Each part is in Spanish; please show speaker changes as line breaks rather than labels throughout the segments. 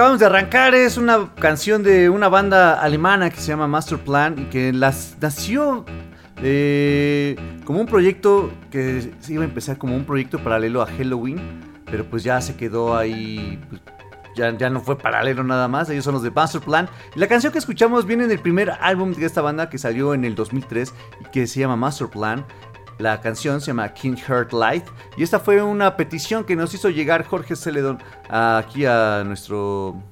Acabamos de arrancar es una canción de una banda alemana que se llama Master Plan y que las, nació eh, como un proyecto que se iba a empezar como un proyecto paralelo a Halloween, pero pues ya se quedó ahí, pues, ya, ya no fue paralelo nada más, ellos son los de Master Plan. Y la canción que escuchamos viene en el primer álbum de esta banda que salió en el 2003 y que se llama Master Plan. La canción se llama King Heart Light y esta fue una petición que nos hizo llegar Jorge Celedón aquí a nuestro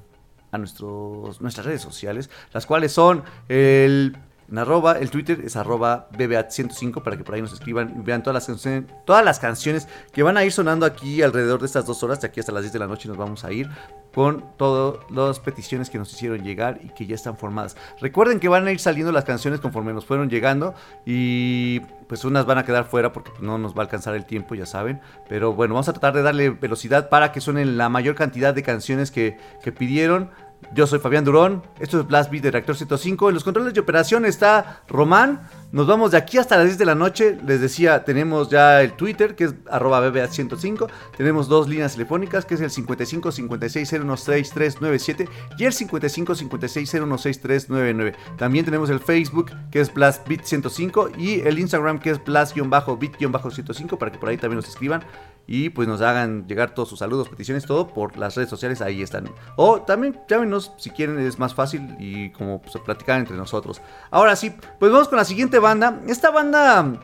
a nuestros, nuestras redes sociales, las cuales son el en arroba, el Twitter es arroba BBAT105 para que por ahí nos escriban y vean todas las, canciones, todas las canciones que van a ir sonando aquí alrededor de estas dos horas, de aquí hasta las 10 de la noche nos vamos a ir con todas las peticiones que nos hicieron llegar y que ya están formadas. Recuerden que van a ir saliendo las canciones conforme nos fueron llegando y pues unas van a quedar fuera porque no nos va a alcanzar el tiempo, ya saben. Pero bueno, vamos a tratar de darle velocidad para que suenen la mayor cantidad de canciones que, que pidieron. Yo soy Fabián Durón, esto es Blast Beat de Reactor 105. En los controles de operación está Román. Nos vamos de aquí hasta las 10 de la noche. Les decía, tenemos ya el Twitter, que es arroba BBA105. Tenemos dos líneas telefónicas, que es el 55 56 016397 y el 55 56 016399. También tenemos el Facebook, que es Blast Beat 105 y el Instagram, que es Blast-Beat-105, para que por ahí también nos escriban y pues nos hagan llegar todos sus saludos, peticiones, todo por las redes sociales, ahí están. O también llámenos si quieren, es más fácil y como pues, platicar entre nosotros. Ahora sí, pues vamos con la siguiente banda. Esta banda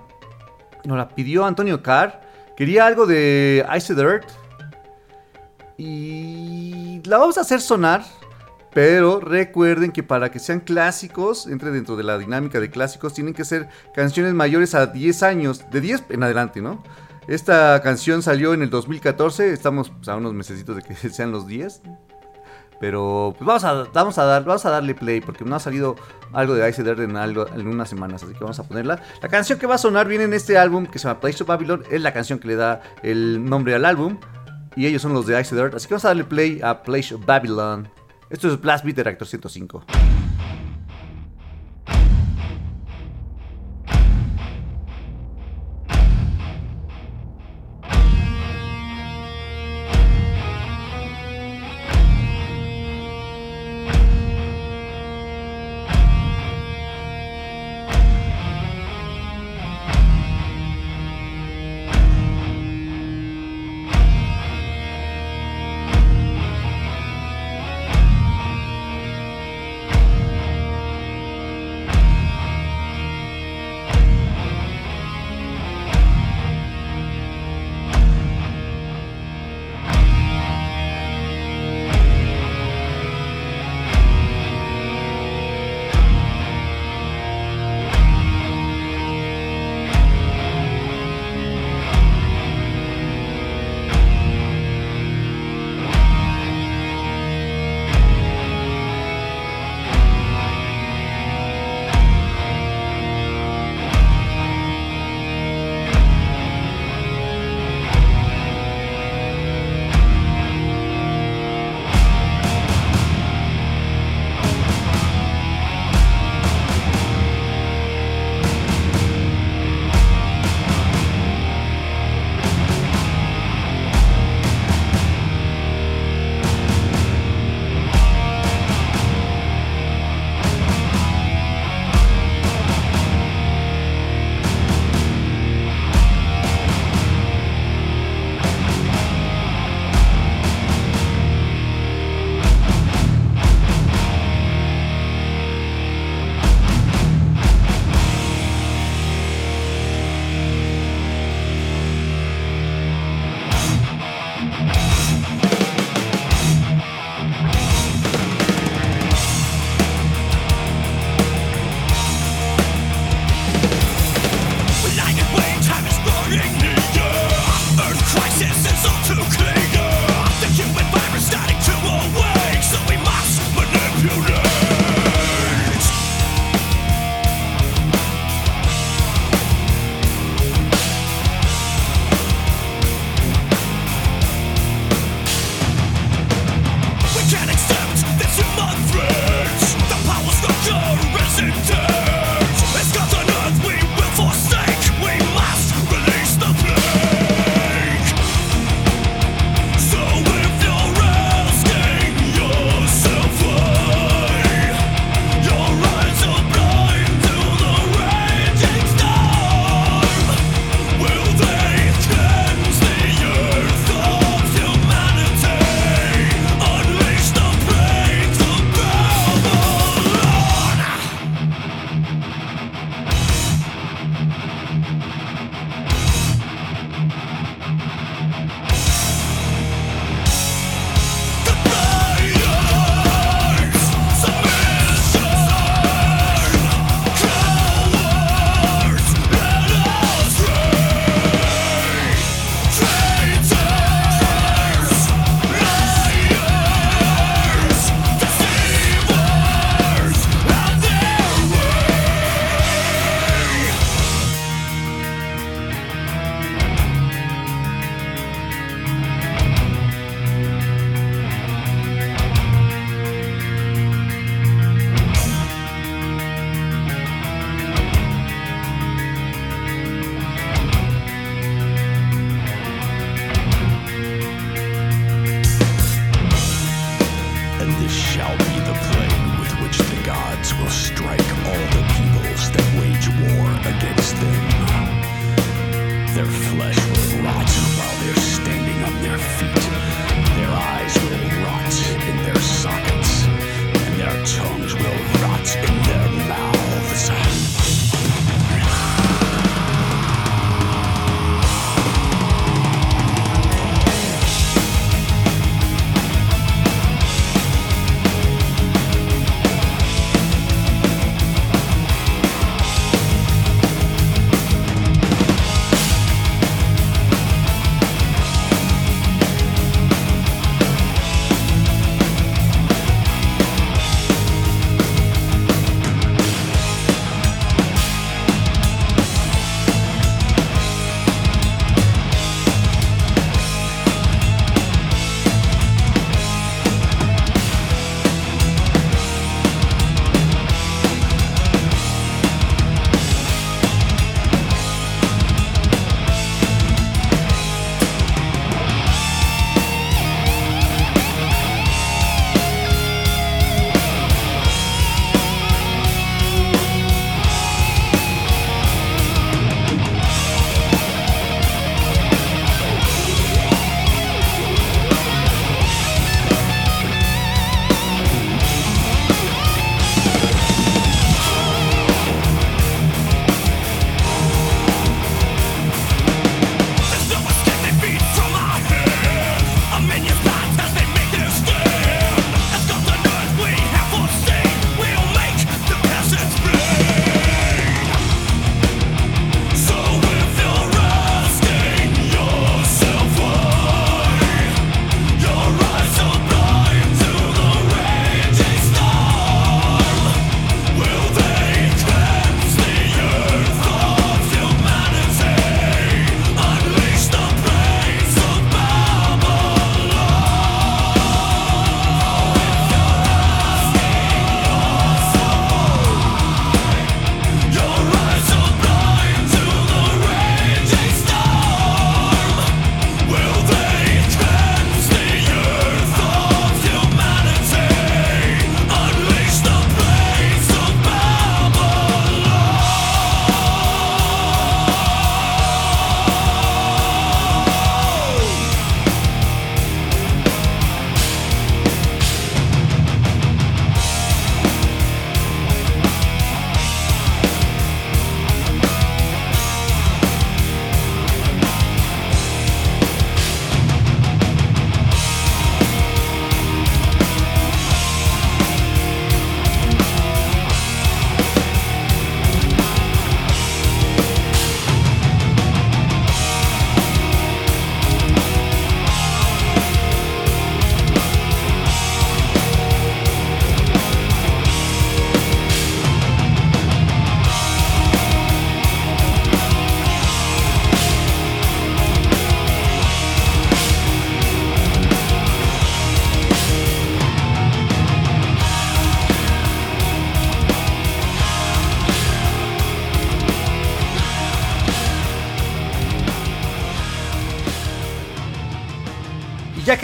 nos la pidió Antonio Carr, quería algo de Ice Dirt y la vamos a hacer sonar. Pero recuerden que para que sean clásicos, entre dentro de la dinámica de clásicos, tienen que ser canciones mayores a 10 años, de 10 en adelante, ¿no? Esta canción salió en el 2014, estamos a unos mesecitos de que sean los 10. Pero pues vamos a, vamos a, dar, vamos a darle play porque no ha salido algo de Ice en, algo, en unas semanas, así que vamos a ponerla. La canción que va a sonar viene en este álbum que se llama Place of Babylon, es la canción que le da el nombre al álbum. Y ellos son los de Ice así que vamos a darle play a Place of Babylon. Esto es Blast Beat Reactor 105.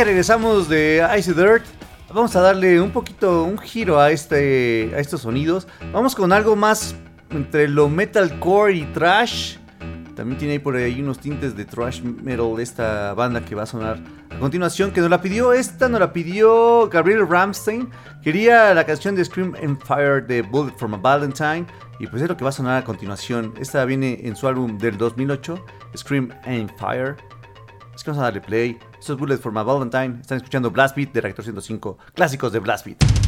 Regresamos de Ice Dirt, vamos a darle un poquito, un giro a, este, a estos sonidos. Vamos con algo más entre lo metalcore y trash. También tiene ahí por ahí unos tintes de thrash metal esta banda que va a sonar a continuación. Que nos la pidió esta, nos la pidió Gabriel Ramstein. Quería la canción de Scream and Fire de Bullet from a Valentine. Y pues es lo que va a sonar a continuación. Esta viene en su álbum del 2008, Scream and Fire. Es que vamos a darle play. Esto es Bullet for my Valentine. Están escuchando Blast Beat de Reactor 105. Clásicos de Blast Beat.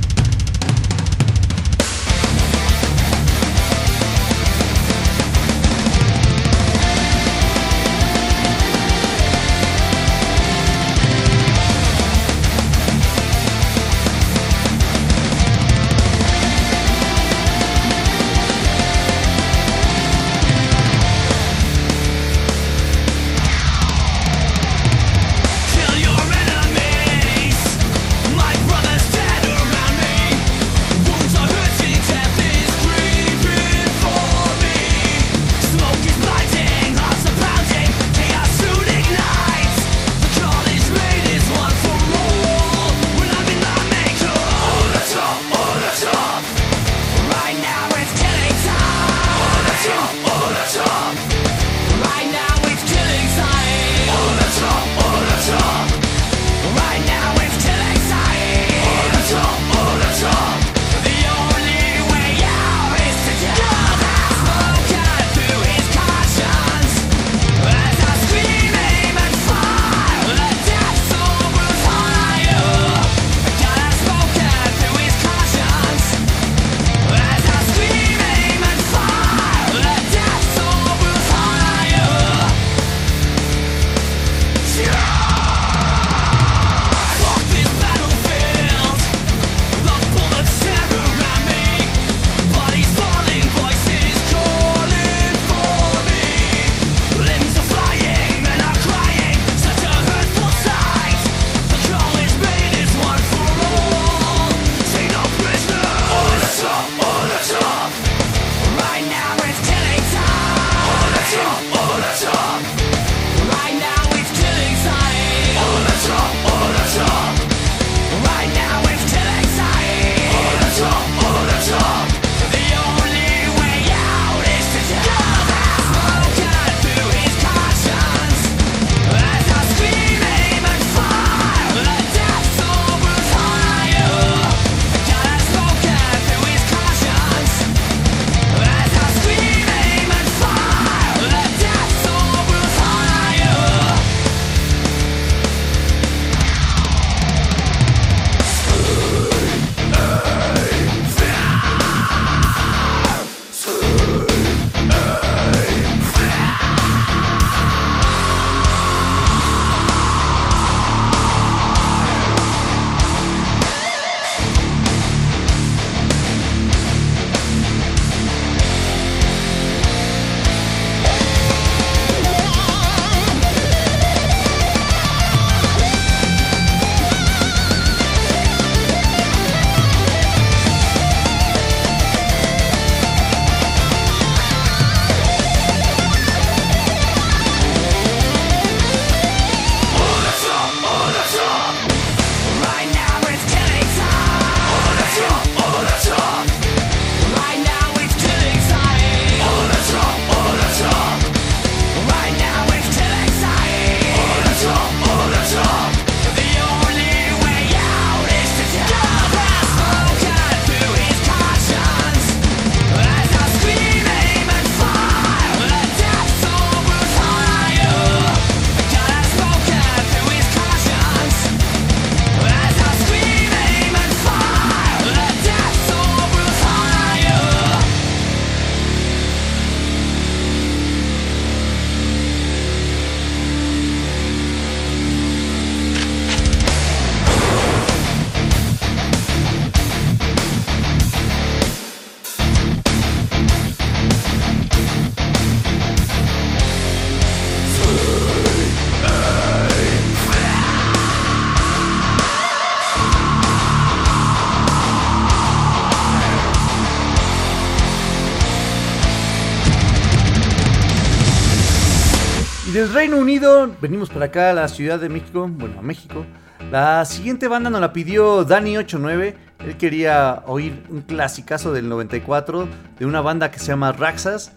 Venimos para acá a la Ciudad de México, bueno, a México,
La siguiente banda nos la pidió Dani89. Él quería oír un clasicazo del 94 de una banda que se llama Raxas.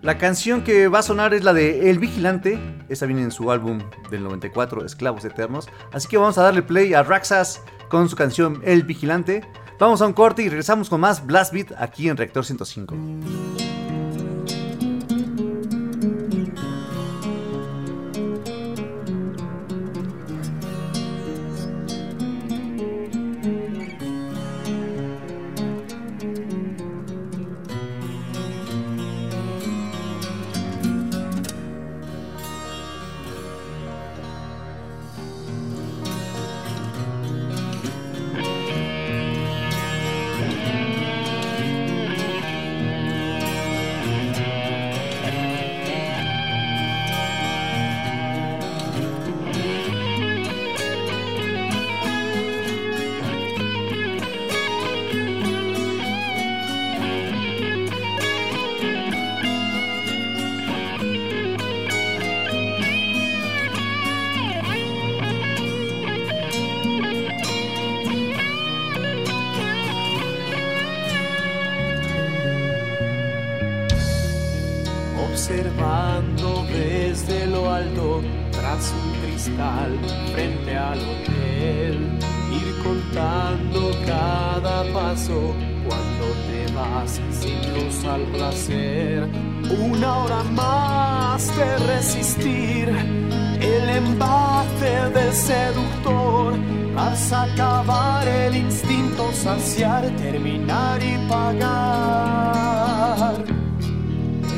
La canción que va a sonar es la de El Vigilante. Esta viene en su álbum del 94, Esclavos Eternos. Así que vamos a darle play a Raxas con su canción El Vigilante. Vamos a un corte y regresamos con más Blast Beat aquí en Reactor 105.
Frente al hotel, ir contando cada paso cuando te vas sin luz al placer, una hora más de resistir el embate del seductor. Vas a acabar el instinto, saciar, terminar y pagar.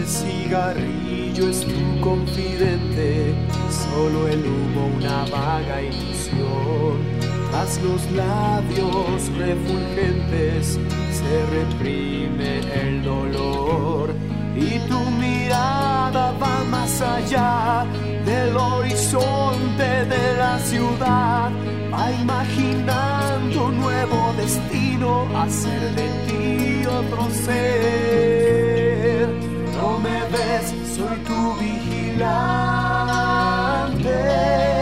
Cigarrillo es tu confidente, solo el humo una vaga ilusión. Tras los labios refulgentes se reprime el dolor y tu mirada va más allá del horizonte de la ciudad. Va imaginando un nuevo destino, hacer de ti otro ser. No me ves, soy tu vigilante. day.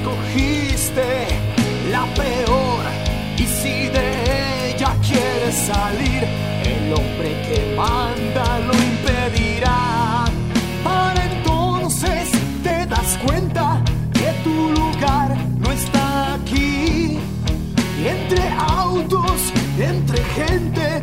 Escogiste la peor. Y si de ella quieres salir el hombre que manda lo impedirá. Para entonces te das cuenta que tu lugar no está aquí. Entre autos, entre gente,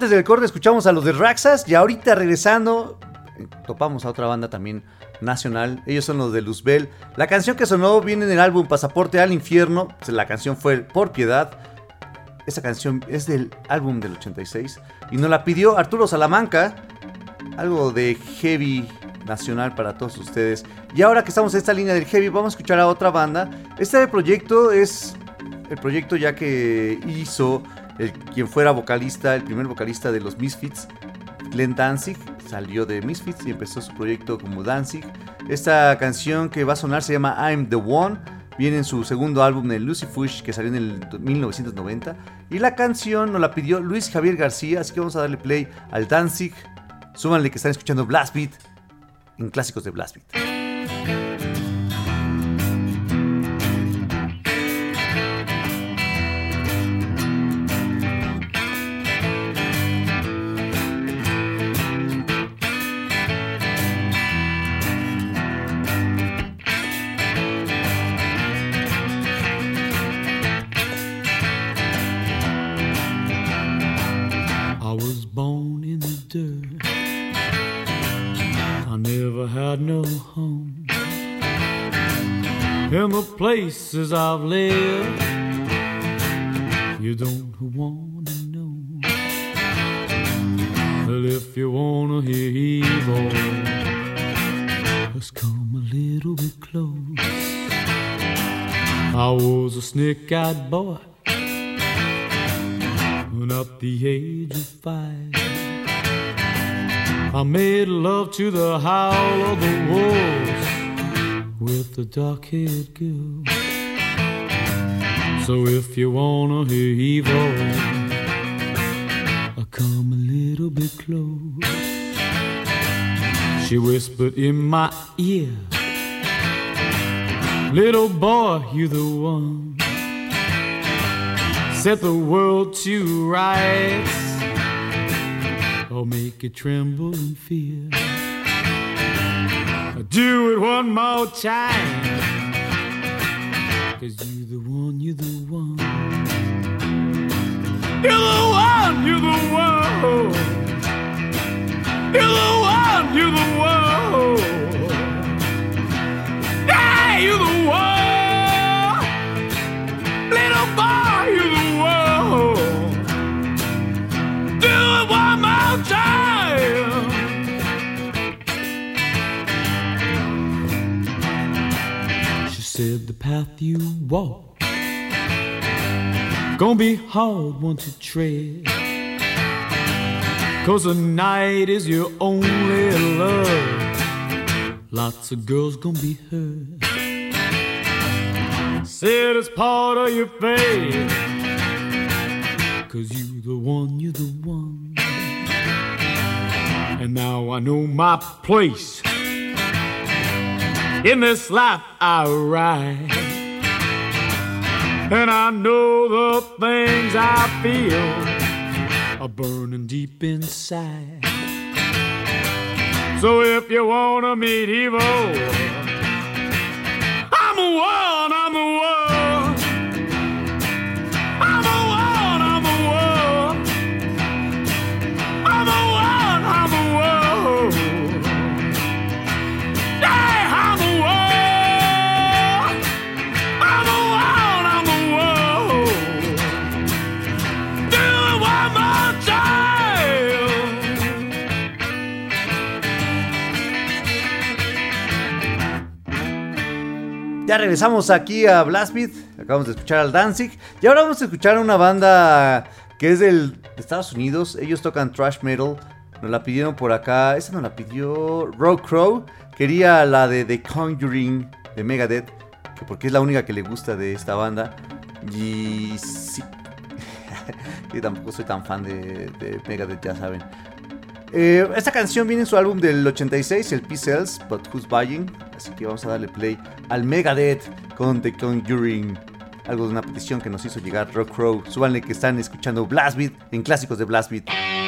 Antes del corte escuchamos a los de Raxas y ahorita regresando eh, topamos a otra banda también nacional. Ellos son los de Luzbel. La canción que sonó viene en el álbum Pasaporte al Infierno. La canción fue Por Piedad. Esa canción es del álbum del 86 y nos la pidió Arturo Salamanca. Algo de heavy nacional para todos ustedes. Y ahora que estamos en esta línea del heavy, vamos a escuchar a otra banda. Este proyecto es el proyecto ya que hizo el, quien fuera vocalista, el primer vocalista de los Misfits, Glenn Danzig, salió de Misfits y empezó su proyecto como Danzig. Esta canción que va a sonar se llama I'm the One. Viene en su segundo álbum de Lucy Fush que salió en el 1990. Y la canción nos la pidió Luis Javier García, así que vamos a darle play al Danzig. Súbanle que están escuchando Blast Beat en clásicos de Blast Beat.
In the places I've lived, you don't wanna know. Well, if you wanna hear evil, just come a little bit close. I was a snake-eyed boy when up the age of five. I made love to the howl of the wolves with the dark-haired girl. So if you wanna hear evil, I come a little bit close. She whispered in my ear, Little boy, you the one. Set the world to rights, or make it tremble in fear. Do it one more time. Cause you the one, you the one. You're the one, you're the one. You're the one, you're the one. Yeah, you're the one. Little boy, you're the one. Do it one more time. Said the path you walk gonna be hard one to tread. Cause the night is your only love. Lots of girls gonna be hurt. Said it's part of your fate. Cause you the one, you're the one. And now I know my place. In this life I ride. And I know the things I feel are burning deep inside. So if you wanna meet evil, I'm one.
Ya regresamos aquí a Blast Beat. Acabamos de escuchar al Danzig. Y ahora vamos a escuchar a una banda que es del, de Estados Unidos. Ellos tocan thrash metal. Nos la pidieron por acá. Esa nos la pidió Rogue Crow. Quería la de The Conjuring de Megadeth. Que porque es la única que le gusta de esta banda. Y sí. Yo tampoco soy tan fan de Megadeth, ya saben. Eh, esta canción viene en su álbum del 86, el P-Cells, But Who's Buying. Así que vamos a darle play al Megadeth con The Conjuring. Algo de una petición que nos hizo llegar Rock Crow. Súbanle que están escuchando Blast Beat en clásicos de Blast Beat.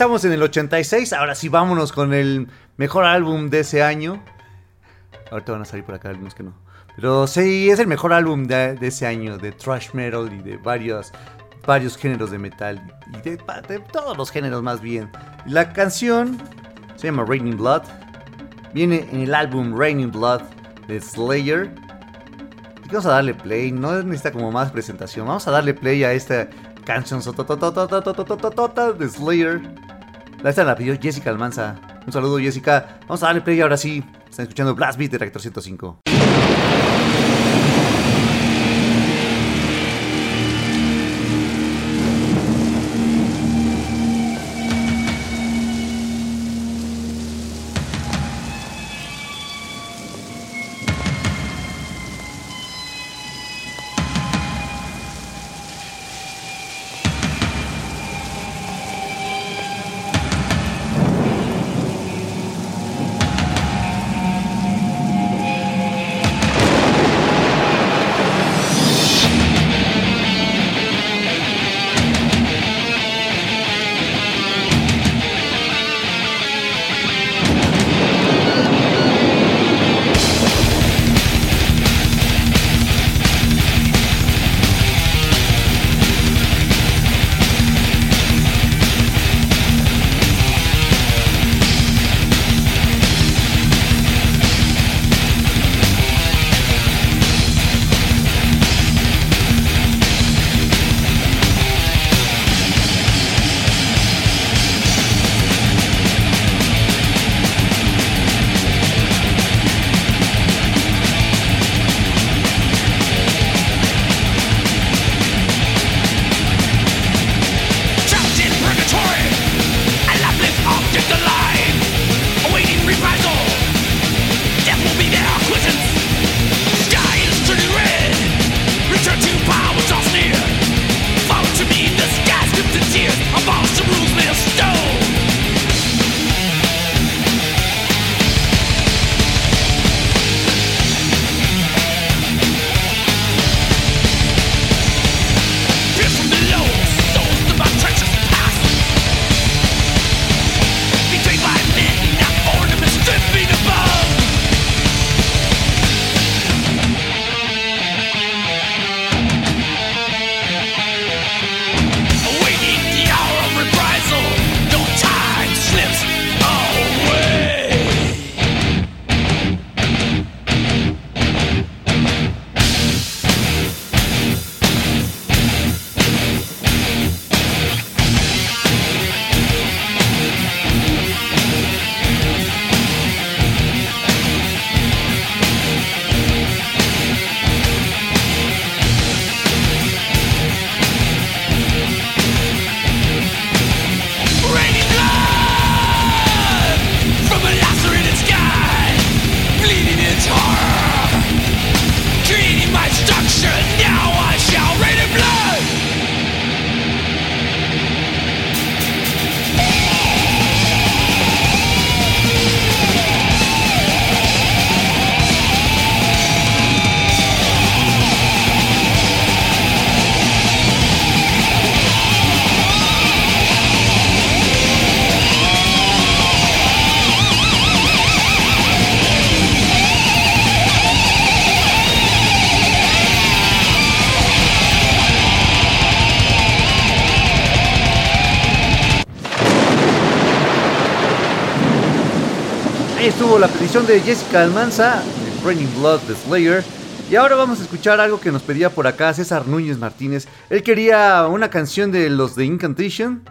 estamos en el 86, ahora sí vámonos con el mejor álbum de ese año. Ahorita van a salir por acá algunos que no. Pero sí, es el mejor álbum de, de ese año, de thrash metal y de varios, varios géneros de metal. Y de, todos los géneros más bien. La canción se llama Raining Blood. Viene en el álbum Raining Blood de Slayer. Vamos a darle play, no necesita como más presentación. Vamos a darle play a esta canción de Slayer. La esta la pidió Jessica Almanza. Un saludo Jessica. Vamos a darle play ahora sí. Están escuchando Blast Beat de Reactor 105. De Jessica Almanza, de Raining Blood de Slayer. Y ahora vamos a escuchar algo que nos pedía por acá César Núñez Martínez. Él quería una canción de los de Incantation.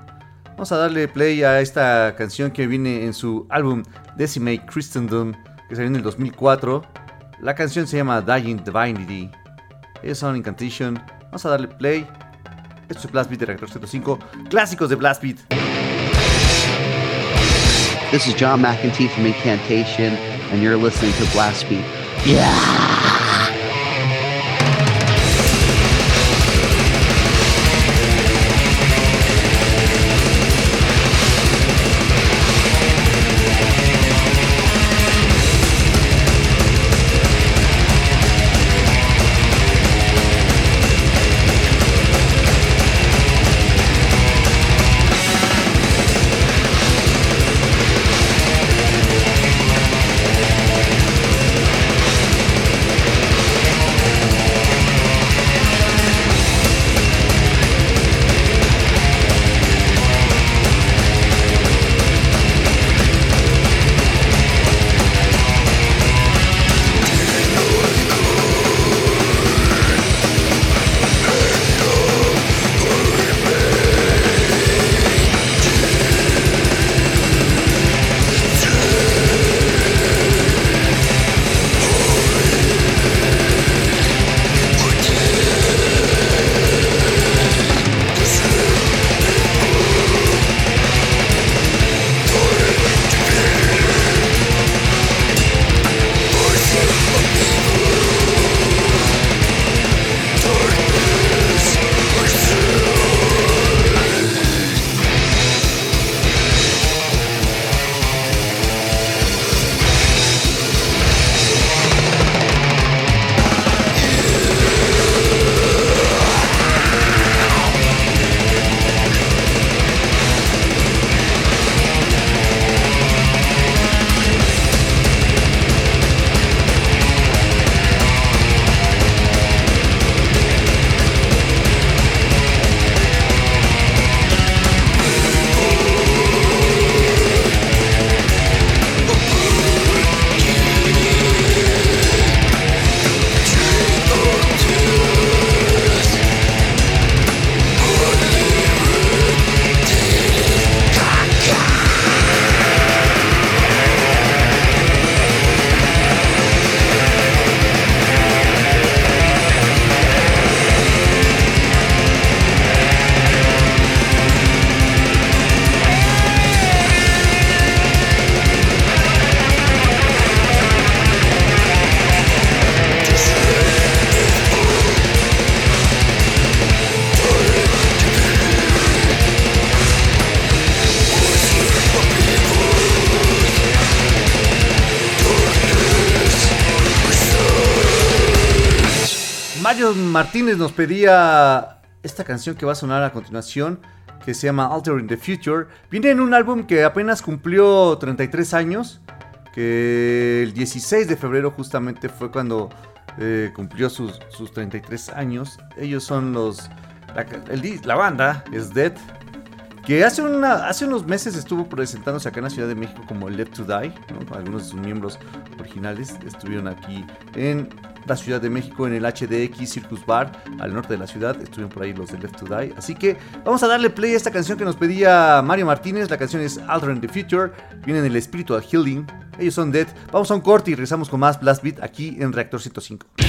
Vamos a darle play a esta canción que viene en su álbum Decimate Christendom, que salió en el 2004. La canción se llama Dying Divinity. Ellos son Incantation. Vamos a darle play. Esto es Blast Beat de Reactor 105. Clásicos de Blast Beat.
This is John McEntee from Incantation, and you're listening to Blast Beat.
Raining
Martínez nos pedía esta canción que va a sonar a continuación, que se llama Alter in the Future. Viene en un álbum que apenas cumplió 33 años, que el 16 de febrero justamente fue cuando eh, cumplió sus, sus 33 años. Ellos son los... La, banda es Dead, que hace, una, hace unos meses estuvo presentándose acá en la Ciudad de México como Left to Die. ¿no? Algunos de sus miembros originales estuvieron aquí en la Ciudad de México en el HDX Circus Bar al norte de la ciudad. Estuvieron por ahí los de Left to Die. Así que vamos a darle play a esta canción que nos pedía Mario Martínez. La canción es Alter in the Future. Viene en el Spiritual Healing. Ellos son Dead. Vamos a un corte y regresamos con más Blast Beat aquí en Reactor 105.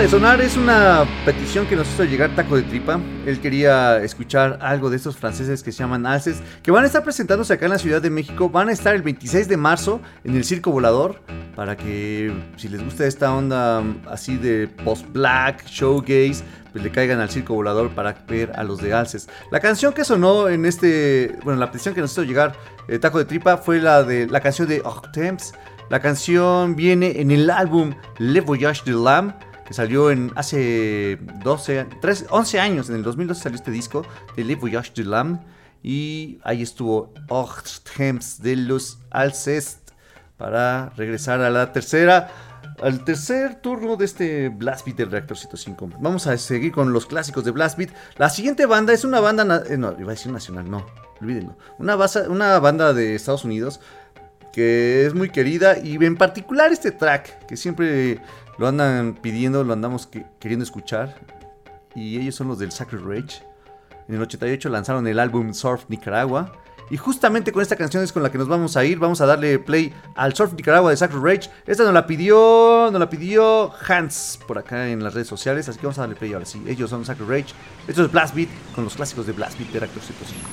De sonar es una petición que nos hizo llegar Taco de Tripa. Él quería escuchar algo de estos franceses que se llaman Alces, que van a estar presentándose acá en la Ciudad de México. Van a estar el 26 de marzo en el Circo Volador. Para que si les gusta esta onda así de post-black, showgaze, pues le caigan al Circo Volador para ver a los de Alces. La canción que sonó en este, bueno, la petición que nos hizo llegar eh, Taco de Tripa fue la de la canción de Hortense. La canción viene en el álbum Le Voyage de l'âme, que salió en hace 12, 13, 11 años, en el 2012 salió este disco de Le Voyage de l'âme. Y ahí estuvo Hortense de los Alcest para regresar a la tercera, al tercer turno de este Blast Beat del Reactor 105. Vamos a seguir con los clásicos de Blast Beat. La siguiente banda es una banda, eh, no, iba a decir nacional, no, olvídenlo. Una, basa- una banda de Estados Unidos que es muy querida y en particular este track que siempre lo andan pidiendo, lo andamos que- queriendo escuchar y ellos son los del Sacred Rage. En el 88 lanzaron el álbum Surf Nicaragua y justamente con esta canción es con la que nos vamos a ir, vamos a darle play al Surf Nicaragua de Sacred Rage. Esta nos la pidió, nos la pidió Hans por acá en las redes sociales, así que vamos a darle play ahora sí. Ellos son Sacred Rage. Esto es Blast Beat con los clásicos de Blast Beat de Reactor 105.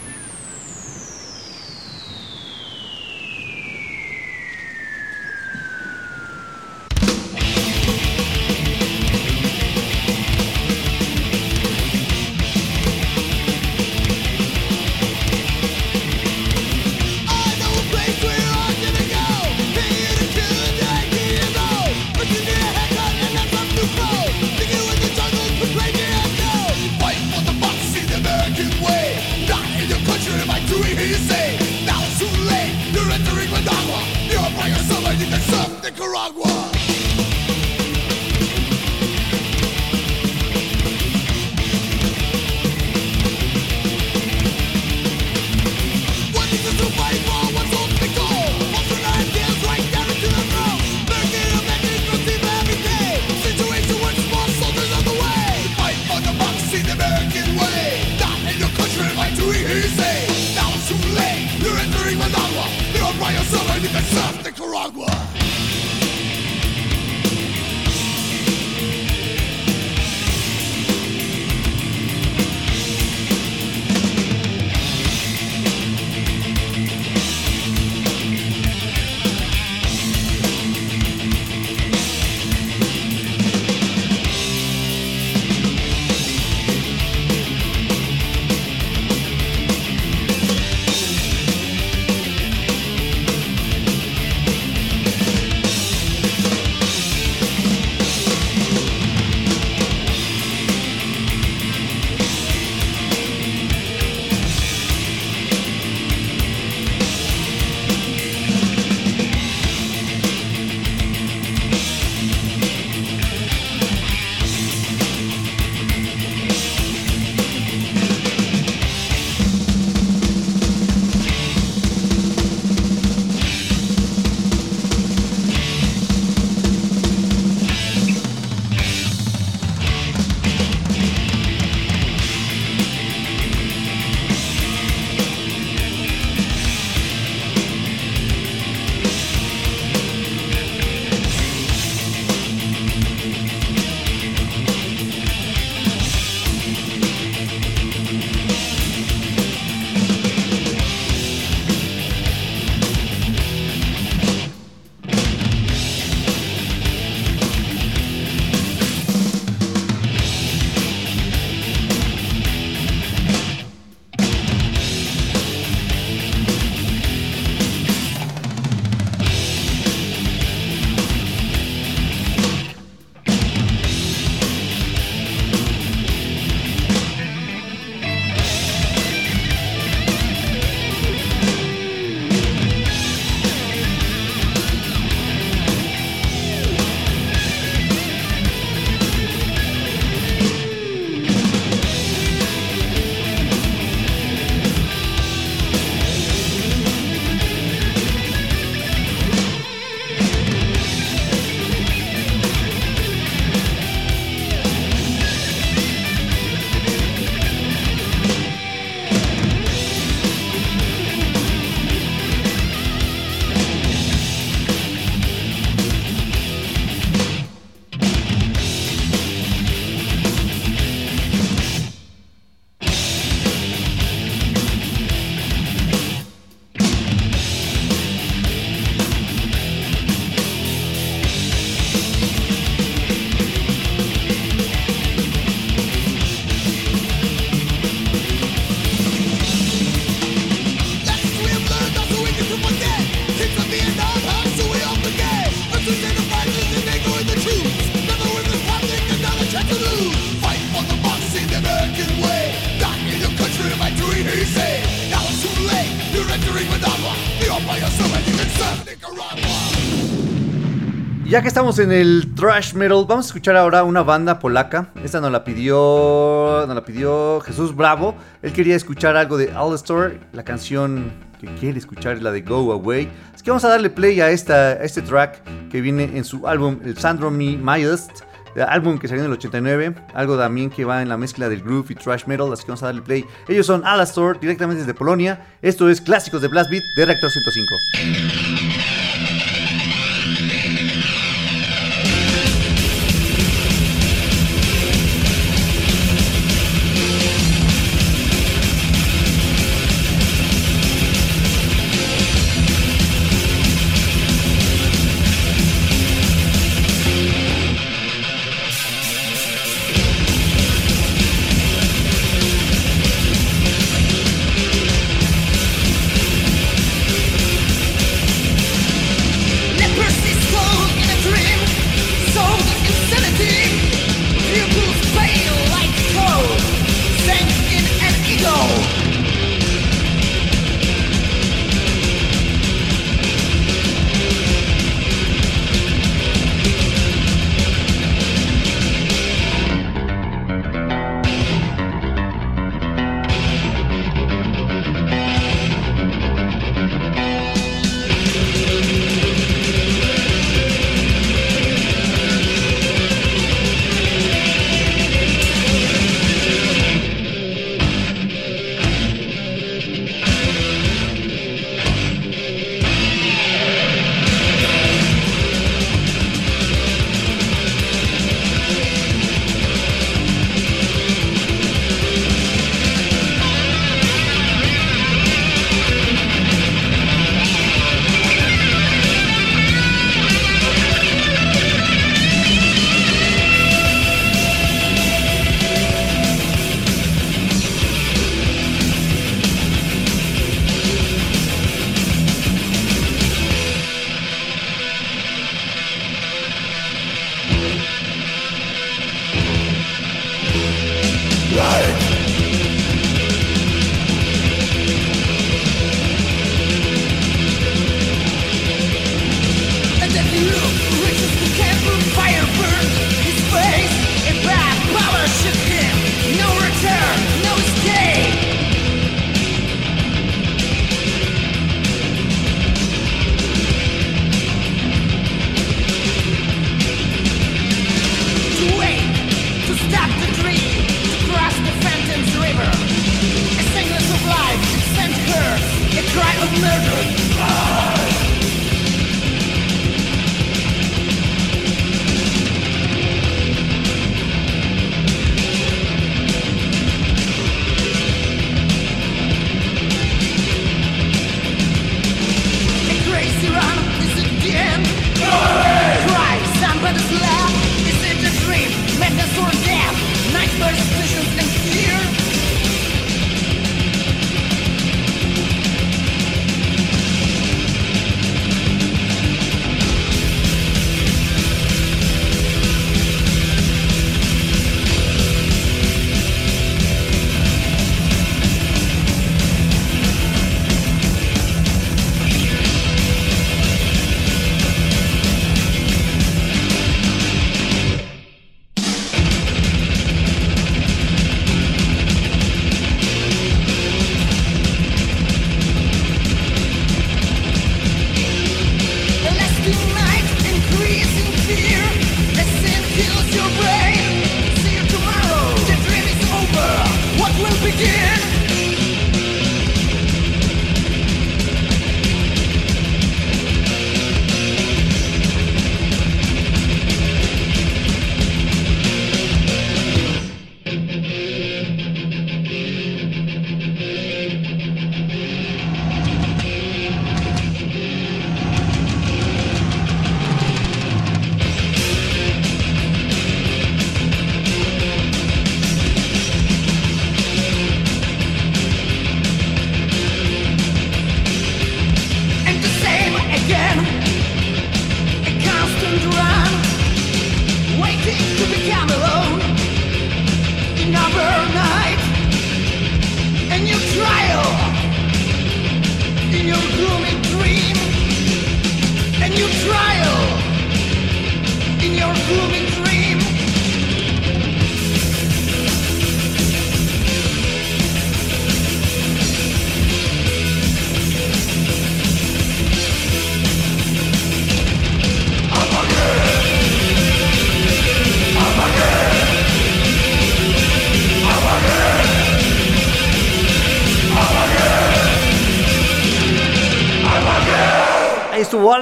Ya que estamos en el thrash metal, vamos a escuchar ahora una banda polaca. Esta nos la pidió, nos la pidió Jesús Bravo. Él quería escuchar algo de Alastor. La canción que quiere escuchar es la de Go Away. Así que vamos a darle play a, esta, a este track que viene en su álbum El Sandro Me Mayest. Álbum que salió en el 89, algo también que va en la mezcla del groove y thrash metal, así que vamos a darle play. Ellos son Alastor, directamente desde Polonia. Esto es Clásicos de Blast Beat de Reactor 105.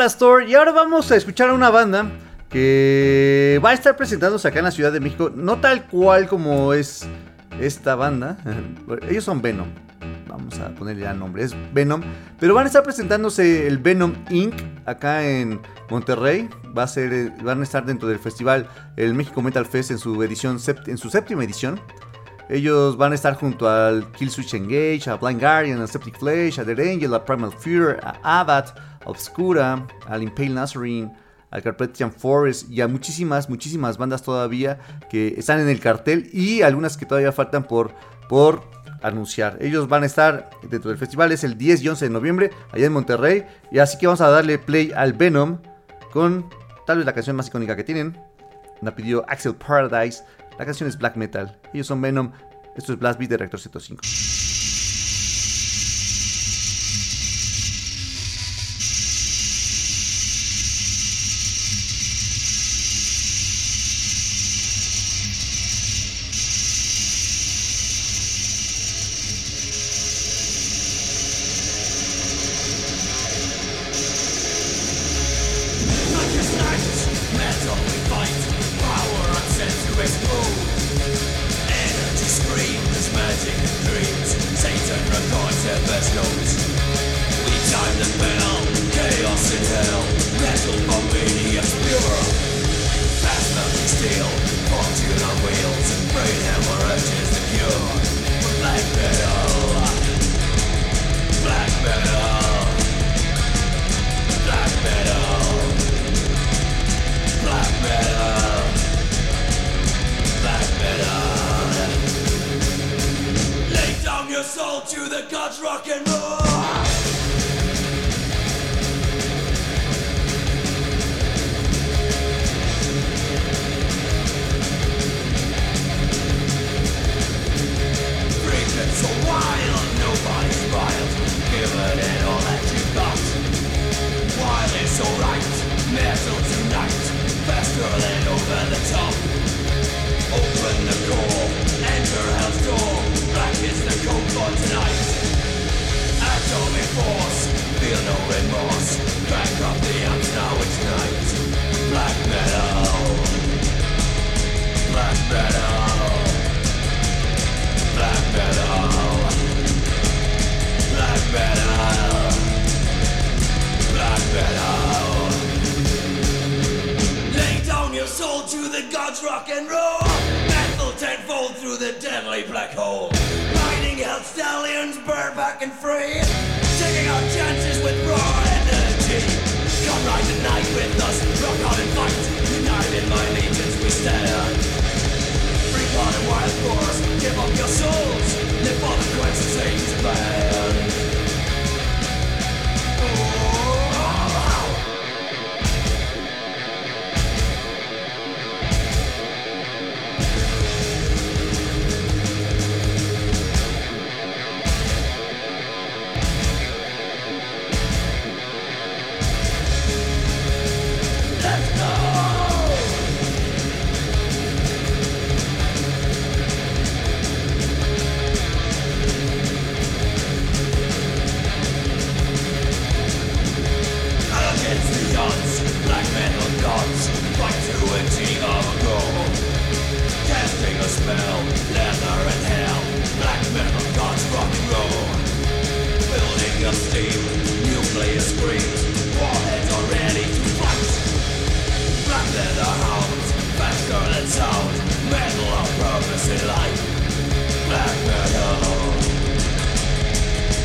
Alastor. Y ahora vamos a escuchar a una banda que va a estar presentándose acá en la Ciudad de México. No tal cual como es esta banda. Ellos son Venom. Vamos a ponerle ya nombre. Es Venom. Pero van a estar presentándose el Venom Inc. acá en Monterrey. Va a ser, van a estar dentro del festival el México Metal Fest en su edición en su séptima edición. Ellos van a estar junto al Killswitch Engage, a Blind Guardian, a Septic Flesh, a Dead Angel, a Primal Fear, a Abat, a Obscura, al Impale Nazarene, al Carpathian Forest y a muchísimas, muchísimas bandas todavía que están en el cartel y algunas que todavía faltan por, por anunciar. Ellos van a estar dentro del festival, es el 10 y 11 de noviembre, allá en Monterrey. Y así que vamos a darle play al Venom con tal vez la canción más icónica que tienen, la pidió Axel Paradise. La canción es black metal. Ellos son Venom. Esto es Blast Beat de Reactor 105.
Rock and roll. Metal tenfold through the deadly black hole. Riding hell stallions, bareback and free. Taking our chances with raw energy. Come ride the night with us, rock on and fight. United my legions we stand. Free blood and wild force, give up your souls. Live for the Christ Satan's band. Oh. Leather and hell, black metal gods. Building a steam, nuclear screams, warheads are ready to fight. Black leather metal of purpose in life. Black metal,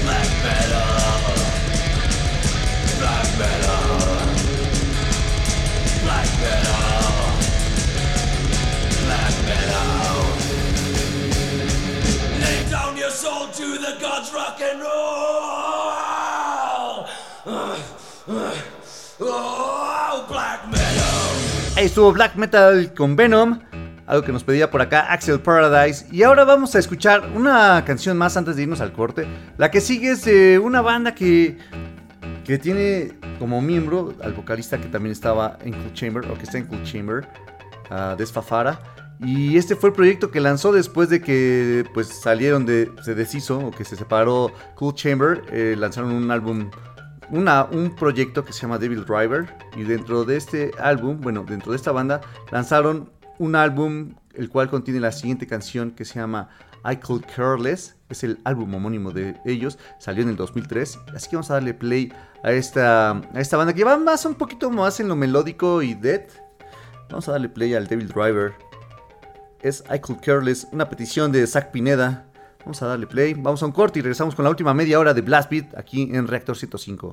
black metal. Black metal. Black metal. Black metal. to the gods rock and roll. Oh, black metal.
Ahí estuvo Black Metal con Venom. Algo que nos pedía por acá Axel Paradise. Y ahora vamos a escuchar una canción más antes de irnos al corte. La que sigue es de una banda que que tiene como miembro al vocalista que también estaba en Cool Chamber, o que está en Cool Chamber, ah, uh, Desfafara. Y este fue el proyecto que lanzó después de que pues salieron de. se deshizo o que se separó Cool Chamber. Eh, lanzaron un álbum. Una, un proyecto que se llama Devil Driver. Y dentro de este álbum, bueno, dentro de esta banda, lanzaron un álbum el cual contiene la siguiente canción que se llama I Could Careless. Es el álbum homónimo de ellos. Salió en el 2003. Así que vamos a darle play a esta, a esta banda que va más un poquito más en lo melódico y dead. Vamos a darle play al Devil Driver es I Could Careless, una petición de Zach Pineda. Vamos a darle play, vamos a un corte y regresamos con la última media hora de Blast Beat aquí en Reactor 105.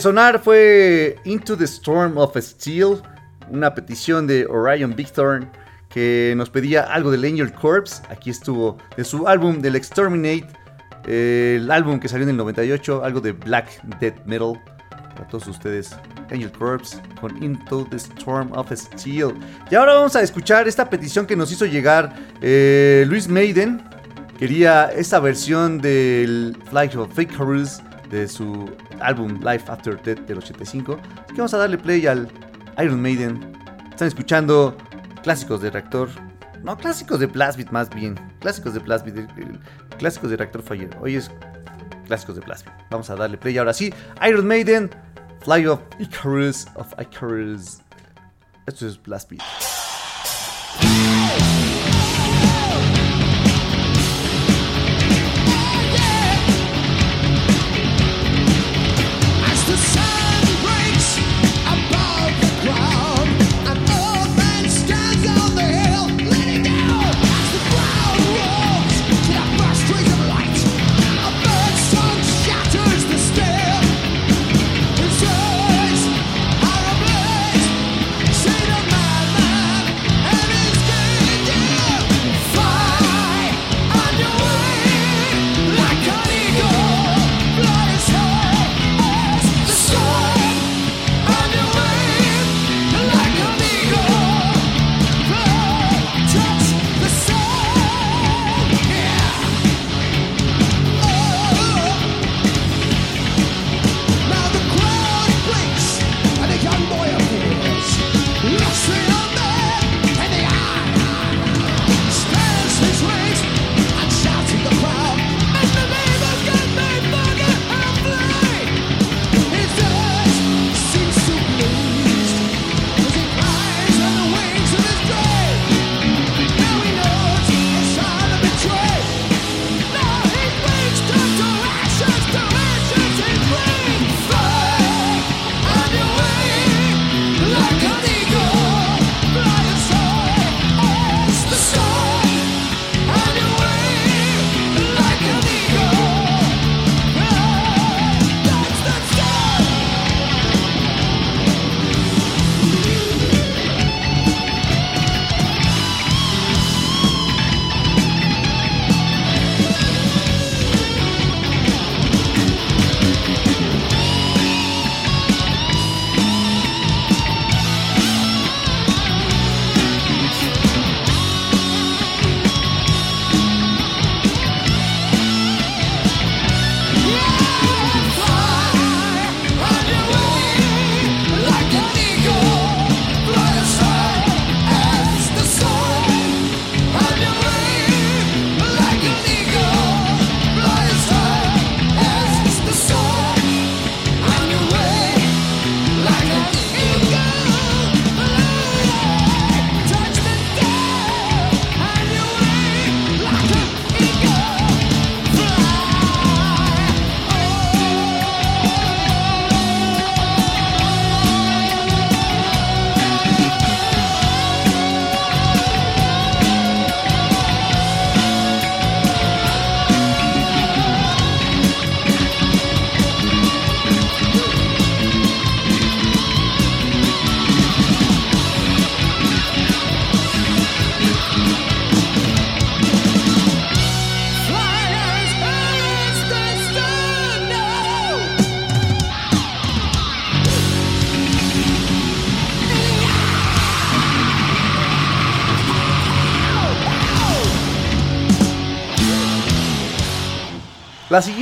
Sonar fue Into the Storm of Steel, una petición de Orion Victor que nos pedía algo del Angel Corpse. Aquí estuvo de su álbum del Exterminate, el álbum que salió en el 98, algo de Black Death Metal. Para todos ustedes, Angel Corpse con Into the Storm of Steel. Y ahora vamos a escuchar esta petición que nos hizo llegar eh, Luis Maiden. Quería esta versión del Flight of Icarus de su álbum Life After Death del 85. Así que vamos a darle play al Iron Maiden. Están escuchando clásicos de reactor. No, clásicos de Blastbeat más bien. Clásicos de Blastbeat. Clásicos de reactor Fire. Hoy es clásicos de Blastbeat. Vamos a darle play ahora sí. Iron Maiden, Fly of Icarus of Icarus. Esto es Blastbeat.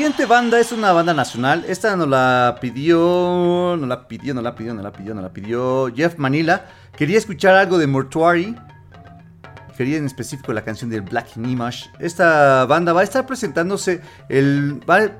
Siguiente banda es una banda nacional. Esta nos la pidió. No la pidió, no la pidió, no la pidió, no la pidió. Jeff Manila. Quería escuchar algo de Mortuary. Quería en específico la canción del Black Nimash. Esta banda va a estar presentándose. El, va-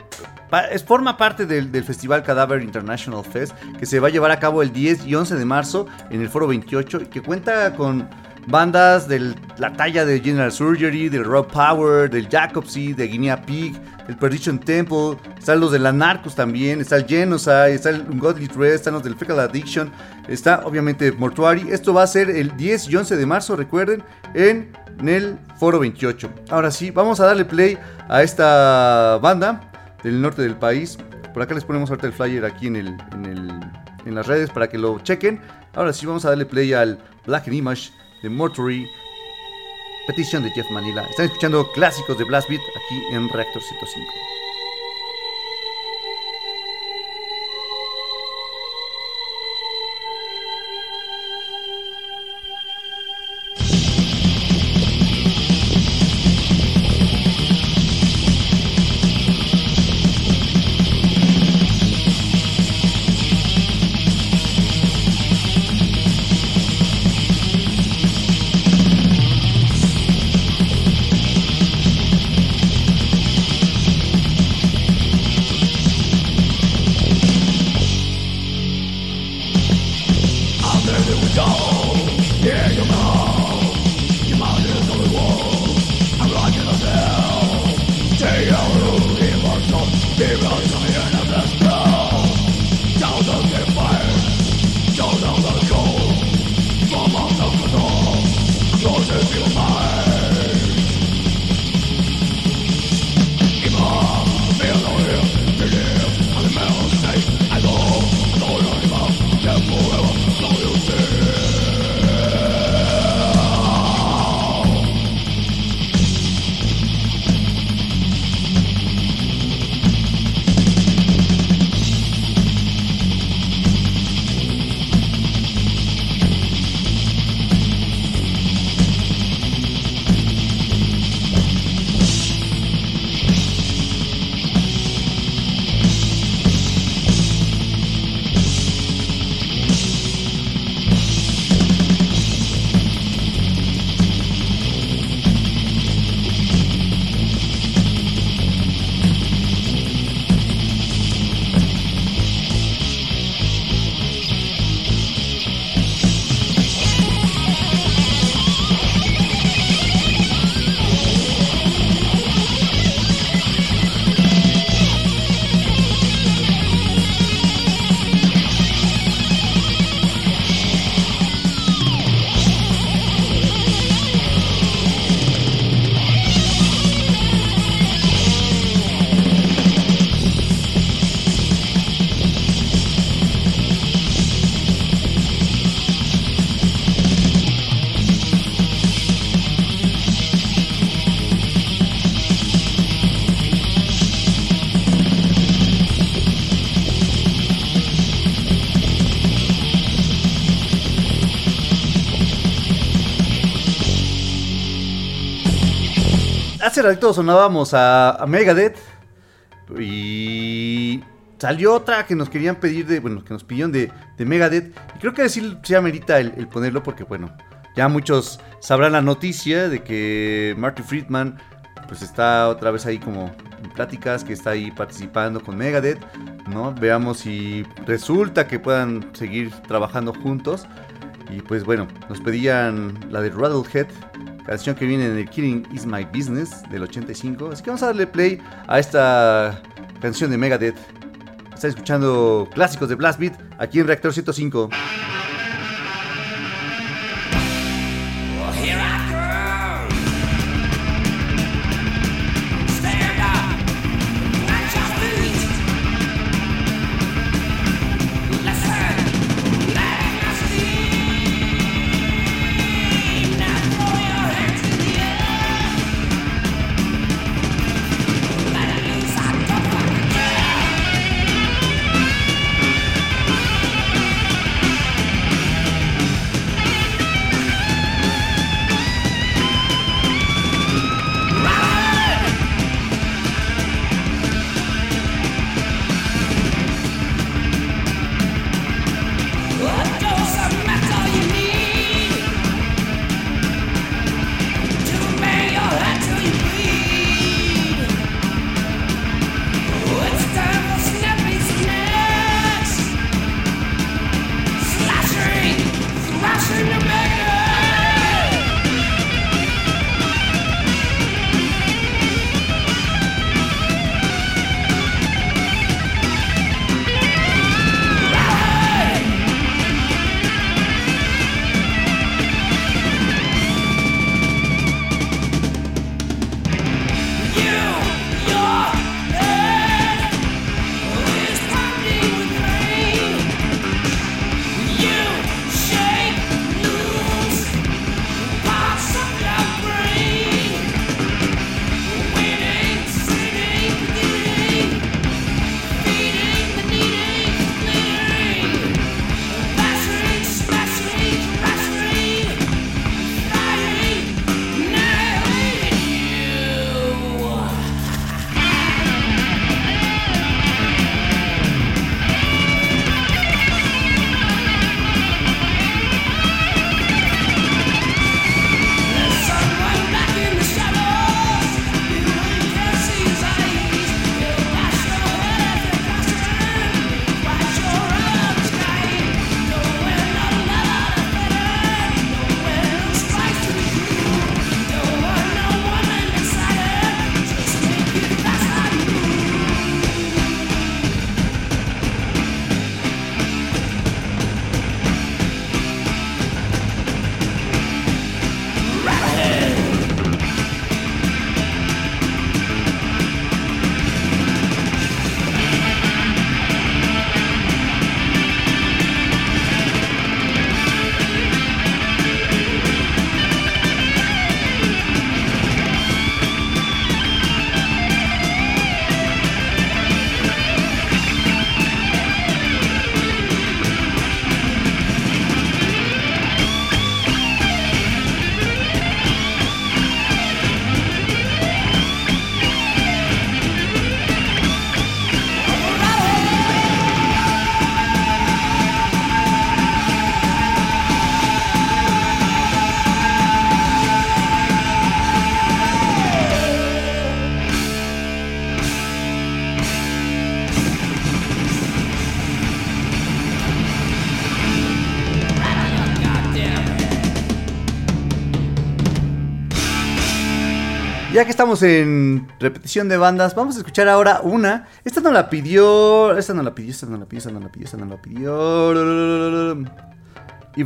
es, forma parte del, Festival Cadaver International Fest. Que se va a llevar a cabo el 10 y 11 de marzo en el Foro 28. Y que cuenta con bandas de la talla de General Surgery, del Rock Power, del Jacobsy, de Guinea Pig, el Perdition Temple, están los de la Narcos también, está el Genocide, está el Ungodly Thread, están los del Fecal Addiction, está obviamente Mortuary. Esto va a ser el 10 y 11 de marzo, recuerden, en el Foro 28. Ahora sí, vamos a darle play a esta banda del norte del país. Por acá les ponemos ahorita el flyer aquí en, el, en, el- en las redes para que lo chequen. Ahora sí, vamos a darle play al Black Image de Mortuary. Petición de Jeff Manila. Están escuchando clásicos de Blast Beat aquí en Reactor 105. Hace ratito sonábamos a, Megadeth y salió otra que nos querían pedir de, bueno, que nos pidieron de, de Megadeth. Y creo que sí, sí amerita el, el ponerlo porque, bueno, ya muchos sabrán la noticia de que Marty Friedman pues está otra vez ahí como en pláticas, que está ahí participando con Megadeth, ¿no? Veamos si resulta que puedan seguir trabajando juntos. Y pues bueno, nos pedían la de Rattlehead, canción que viene en el Killing Is My Business del 85. Así que vamos a darle play a esta canción de Megadeth. Están escuchando clásicos de Blast Beat aquí en Reactor 105.
Here
Ya que estamos en repetición de bandas, vamos a escuchar ahora una. Esta no la pidió. Esta no la pidió, esta no la pidió, esta no la pidió, esta no la pidió.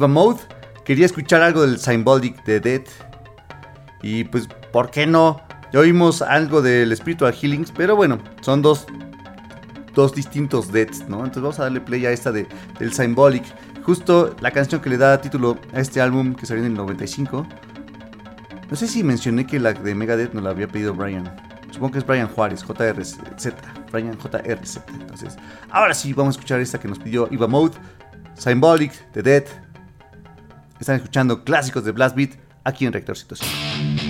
Mode quería escuchar algo del Symbolic de Dead. Y pues, ¿por qué no? Ya oímos algo del Spiritual Healings, pero bueno, son dos, dos distintos Deads, ¿no? Entonces vamos a darle play a esta de, del Symbolic. Justo la canción que le da título a este álbum que salió en el 95. No sé si mencioné que la de Megadeth nos la había pedido Brian. Supongo que es Brian Juárez, JRZ. Brian JRZ. Entonces, ahora sí, vamos a escuchar esta que nos pidió Iva Mode, Symbolic, The Dead. Están escuchando clásicos de Blast Beat aquí en Rector Situación.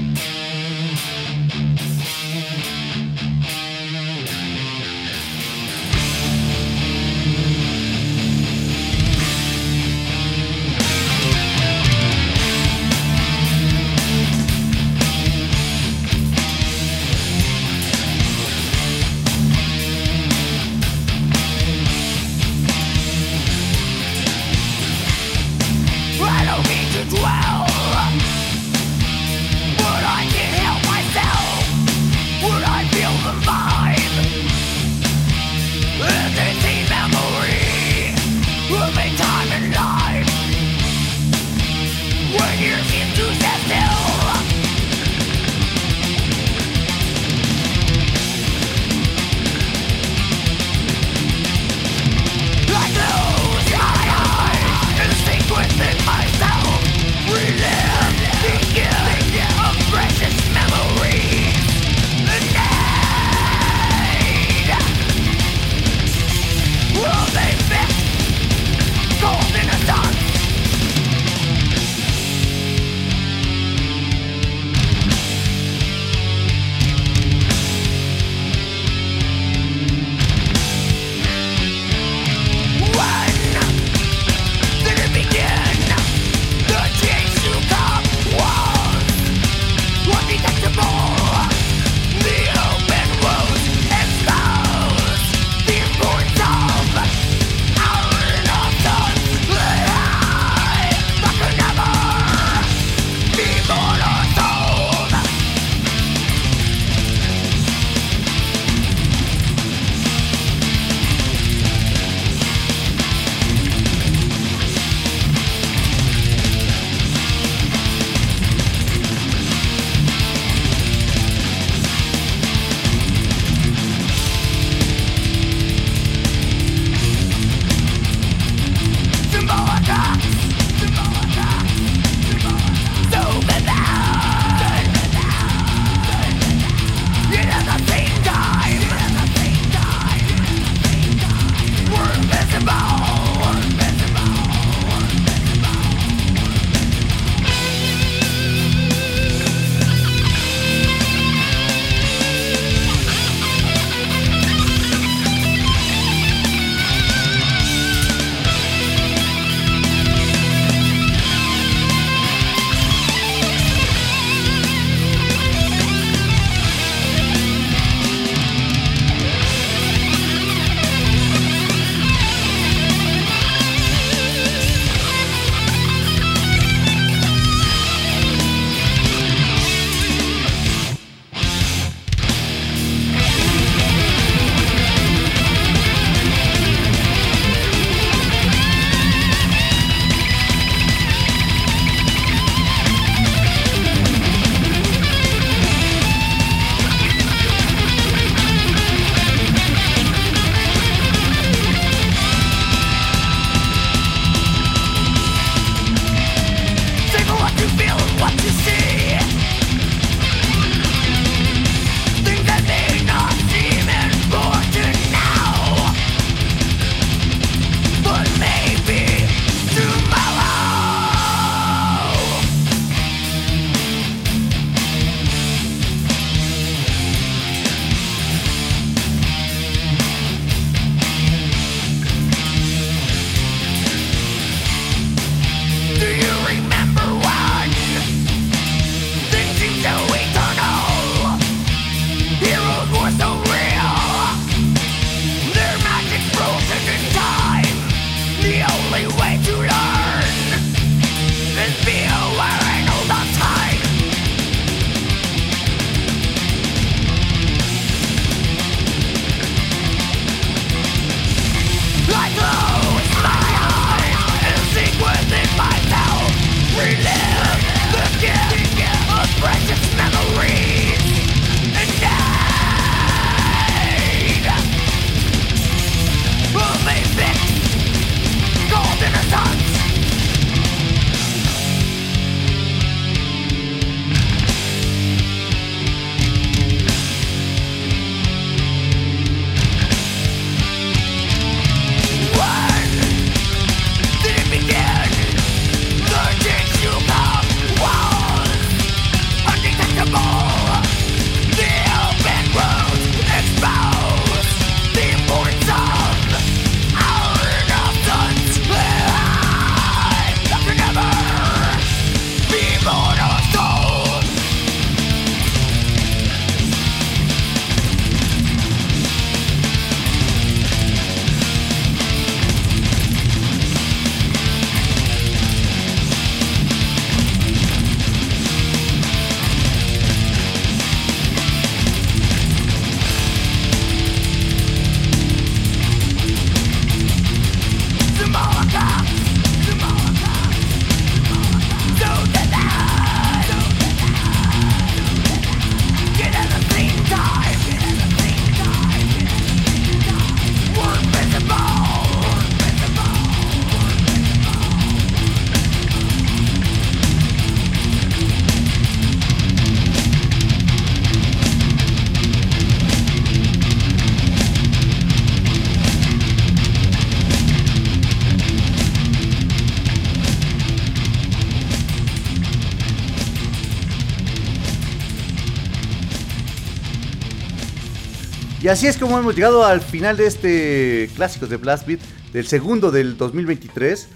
Así es como hemos llegado al final de este clásico de Blast Beat, del segundo del 2023.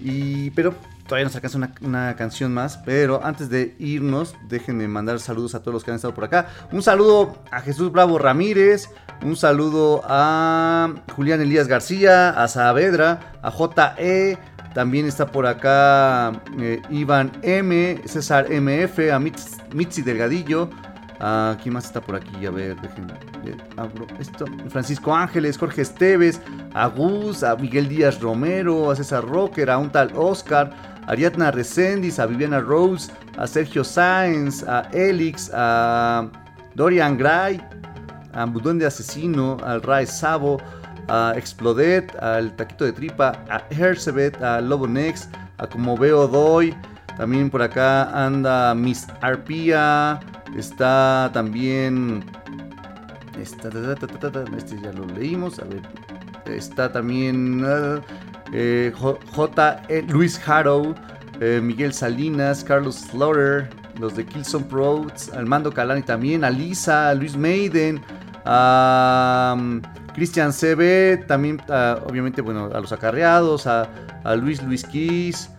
Y, pero todavía nos alcanza una, canción más. Pero antes de irnos, déjenme mandar saludos a todos los que han estado por acá. Un saludo a Jesús Bravo Ramírez. Un saludo a Julián Elías García, a Saavedra, a JE. También está por acá eh, Iván M, César MF, a Mitz- Mitzi Delgadillo. Ah, ¿Quién más está por aquí? A ver, déjenme. abro esto. Francisco Ángeles, Jorge Esteves, a Gus, a Miguel Díaz Romero, a César Rocker, a un tal Oscar, a Ariadna Reséndiz, a Viviana Rose, a Sergio Sáenz, a Elix, a Dorian Gray, a Budón de Asesino, al Ray Sabo, a Explodet, al Taquito de Tripa, a Hersebet, a Lobo Next, a Como Veo Doy. También por acá anda Miss Arpía. Está también. Está, este ya lo leímos. A ver. Está también. ah, eh, J. E. Luis Harrow. eh, Miguel Salinas. Carlos Slaughter. Los de Kilson Prods. Armando Calani también. A Lisa. Luis Maiden. A. um, Cristian CB. También, ah, obviamente, bueno, a los acarreados. A, a Luis Luis Kiss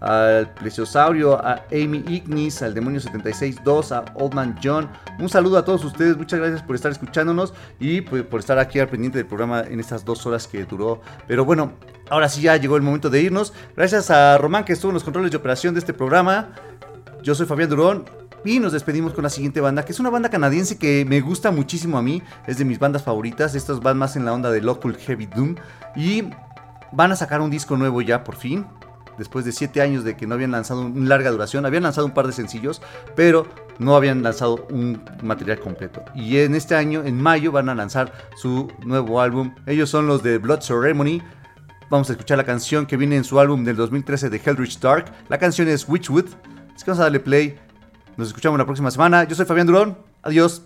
al Plesiosaurio, a Amy Ignis, al Demonio 762, a Oldman John. Un saludo a todos ustedes, muchas gracias por estar escuchándonos y pues, por estar aquí al pendiente del programa en estas dos horas que duró. Pero bueno, ahora sí ya llegó el momento de irnos. Gracias a Román que estuvo en los controles de operación de este programa. Yo soy Fabián Durón. Y nos despedimos con la siguiente banda, que es una banda canadiense que me gusta muchísimo a mí. Es de mis bandas favoritas. Estas van más en la onda de Local Heavy Doom. Y van a sacar un disco nuevo ya por fin después de 7 años de que no habían lanzado una larga duración, habían lanzado un par de sencillos, pero no habían lanzado un material completo. Y en este año, en mayo, van a lanzar su nuevo álbum. Ellos son los de Blood Ceremony. Vamos a escuchar la canción que viene en su álbum del 2013 de Hellrich Dark. La canción es Witchwood. Así que vamos a darle play. Nos escuchamos la próxima semana. Yo soy Fabián Durón. Adiós.